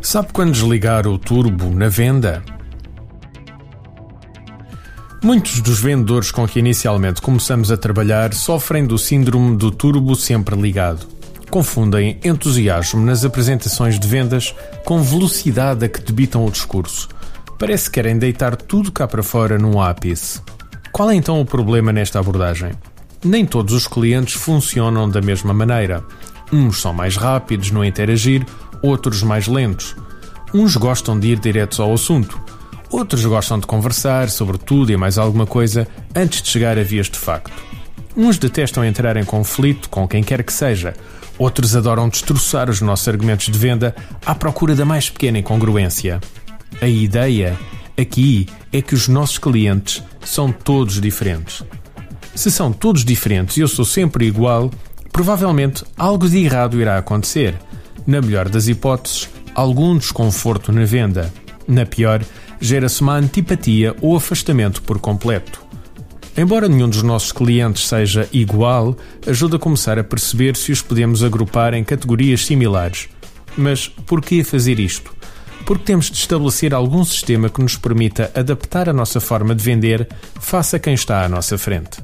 Sabe quando desligar o turbo na venda? Muitos dos vendedores com que inicialmente começamos a trabalhar sofrem do síndrome do turbo sempre ligado. Confundem entusiasmo nas apresentações de vendas com velocidade a que debitam o discurso. Parece que querem deitar tudo cá para fora num ápice. Qual é então o problema nesta abordagem? Nem todos os clientes funcionam da mesma maneira. Uns são mais rápidos no interagir, outros mais lentos. Uns gostam de ir diretos ao assunto, outros gostam de conversar sobre tudo e mais alguma coisa antes de chegar a vias de facto. Uns detestam entrar em conflito com quem quer que seja, outros adoram destroçar os nossos argumentos de venda à procura da mais pequena incongruência. A ideia aqui é que os nossos clientes são todos diferentes. Se são todos diferentes e eu sou sempre igual, provavelmente algo de errado irá acontecer. Na melhor das hipóteses, algum desconforto na venda. Na pior, gera-se uma antipatia ou afastamento por completo. Embora nenhum dos nossos clientes seja igual, ajuda a começar a perceber se os podemos agrupar em categorias similares. Mas por que fazer isto? Porque temos de estabelecer algum sistema que nos permita adaptar a nossa forma de vender face a quem está à nossa frente.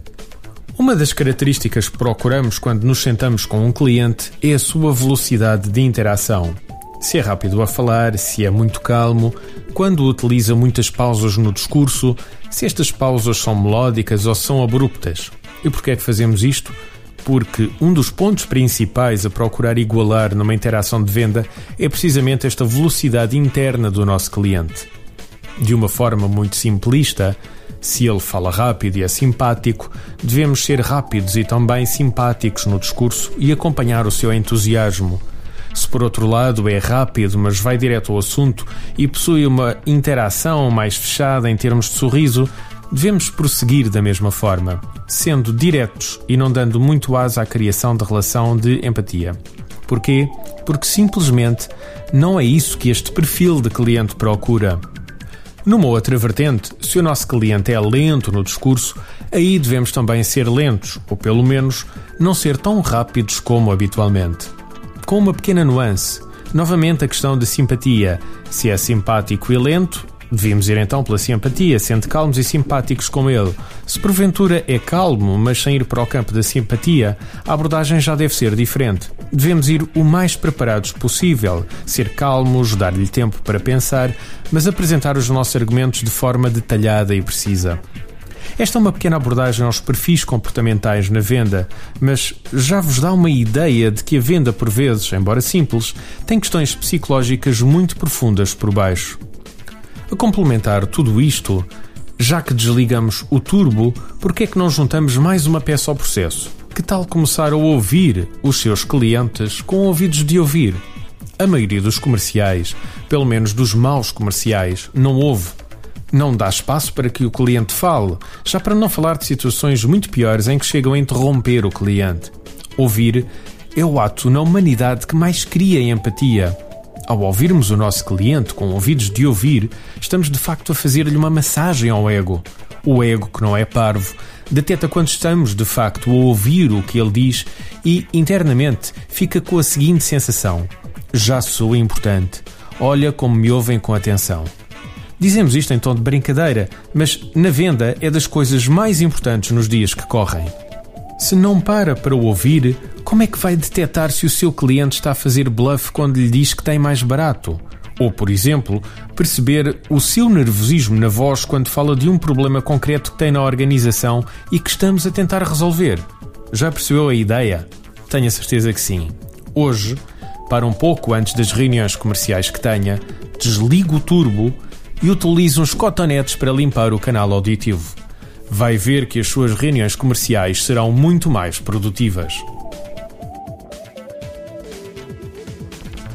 Uma das características que procuramos quando nos sentamos com um cliente é a sua velocidade de interação. Se é rápido a falar, se é muito calmo, quando utiliza muitas pausas no discurso, se estas pausas são melódicas ou são abruptas. E porquê é que fazemos isto? Porque um dos pontos principais a procurar igualar numa interação de venda é precisamente esta velocidade interna do nosso cliente. De uma forma muito simplista, se ele fala rápido e é simpático, devemos ser rápidos e também simpáticos no discurso e acompanhar o seu entusiasmo. Se por outro lado é rápido, mas vai direto ao assunto e possui uma interação mais fechada em termos de sorriso, devemos prosseguir da mesma forma, sendo diretos e não dando muito asa à criação de relação de empatia. Porquê? Porque simplesmente não é isso que este perfil de cliente procura. Numa outra vertente, se o nosso cliente é lento no discurso, aí devemos também ser lentos, ou pelo menos não ser tão rápidos como habitualmente. Com uma pequena nuance. Novamente a questão de simpatia. Se é simpático e lento, Devíamos ir então pela simpatia, sendo calmos e simpáticos com ele. Se porventura é calmo, mas sem ir para o campo da simpatia, a abordagem já deve ser diferente. Devemos ir o mais preparados possível, ser calmos, dar-lhe tempo para pensar, mas apresentar os nossos argumentos de forma detalhada e precisa. Esta é uma pequena abordagem aos perfis comportamentais na venda, mas já vos dá uma ideia de que a venda, por vezes, embora simples, tem questões psicológicas muito profundas por baixo. A complementar tudo isto, já que desligamos o turbo, por que é que não juntamos mais uma peça ao processo? Que tal começar a ouvir os seus clientes com ouvidos de ouvir? A maioria dos comerciais, pelo menos dos maus comerciais, não ouve. Não dá espaço para que o cliente fale, já para não falar de situações muito piores em que chegam a interromper o cliente. Ouvir é o ato na humanidade que mais cria empatia ao ouvirmos o nosso cliente com ouvidos de ouvir, estamos de facto a fazer-lhe uma massagem ao ego. O ego, que não é parvo, detecta quando estamos de facto a ouvir o que ele diz e, internamente, fica com a seguinte sensação: Já sou importante. Olha como me ouvem com atenção. Dizemos isto em tom de brincadeira, mas na venda é das coisas mais importantes nos dias que correm. Se não para para o ouvir, como é que vai detectar se o seu cliente está a fazer bluff quando lhe diz que tem mais barato? Ou, por exemplo, perceber o seu nervosismo na voz quando fala de um problema concreto que tem na organização e que estamos a tentar resolver? Já percebeu a ideia? Tenho a certeza que sim. Hoje, para um pouco antes das reuniões comerciais que tenha, desligo o turbo e utilizo uns cotonetes para limpar o canal auditivo vai ver que as suas reuniões comerciais serão muito mais produtivas.